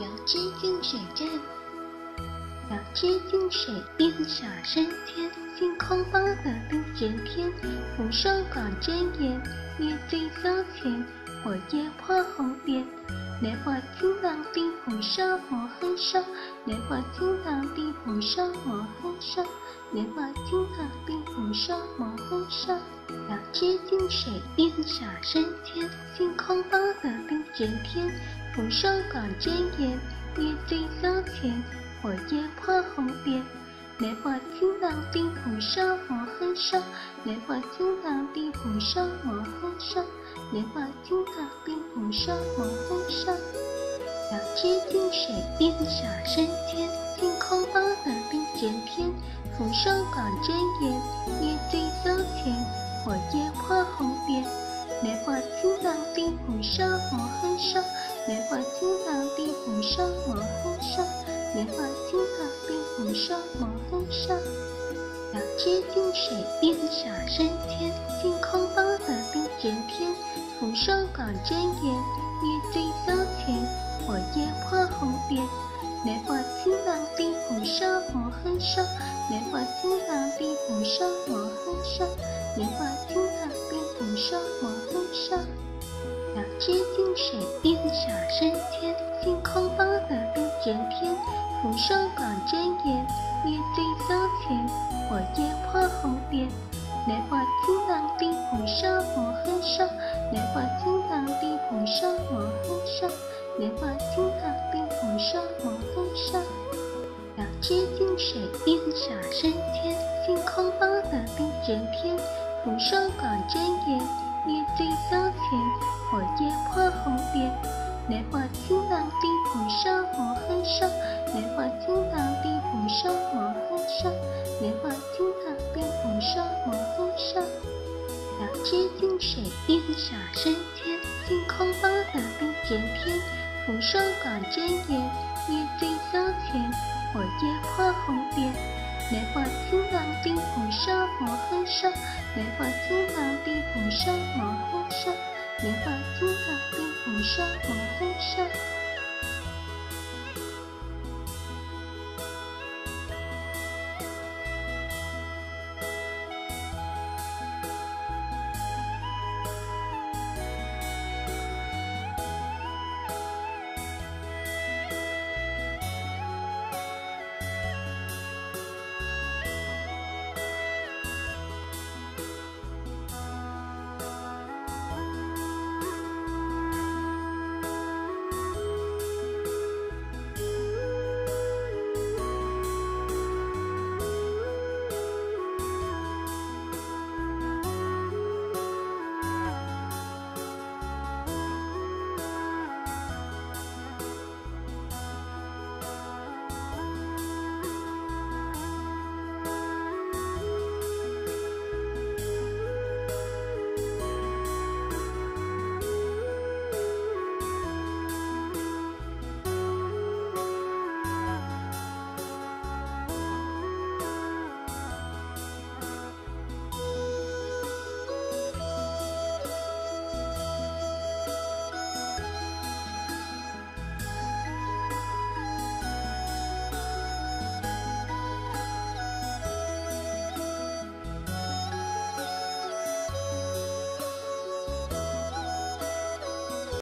遥知近水站，遥知近水映洒山间，星空高得地震天，扶手广睁眼，月醉骚前，火焰破红莲。莲花金刚地扶手摩痕手，莲花金刚地扶手摩痕手，莲花金刚地扶手摩痕手。遥知近水映洒山间，星空高得地震天。扶手广睁眼，月醉骚前，火焰破红边。莲花清朗地扶手摩痕手，莲花清朗地扶手摩痕手，莲花清朗地扶手摩痕手。遥知近水映洒山间，星空高得地震天。扶手广睁眼，莲花清朗地扶手摩痕手，莲花清朗地扶手摩痕手。遥知近水映洒山间，星空高得地震天。扶手广睁眼，月醉骚前，火焰破红边。莲花清朗地扶手摩痕手，莲花清朗地扶手摩痕手，莲花清朗地扶手摩痕手。遥知近水映洒山间，星空高得地震天。扶手广睁眼，月醉骚前，火焰破红莲。莲花清朗地扶手摩痕手，莲花清朗地扶手摩痕手，莲花清朗地扶手摩痕手。遥知近水映洒山间，星空高得地震天。扶手广睁眼，月醉骚前。火焰破红边，莲花清朗地扶手摩痕手，莲花清朗地扶手摩痕手，莲花清朗地扶手摩痕手。遥知近水映洒山间，星空高得地震天。扶手广睁眼，月醉骚前，火焰破红边。莲花清朗地扶手摩痕手，莲花清朗地扶手摩痕手。莲花清朗地扶手摩痕手。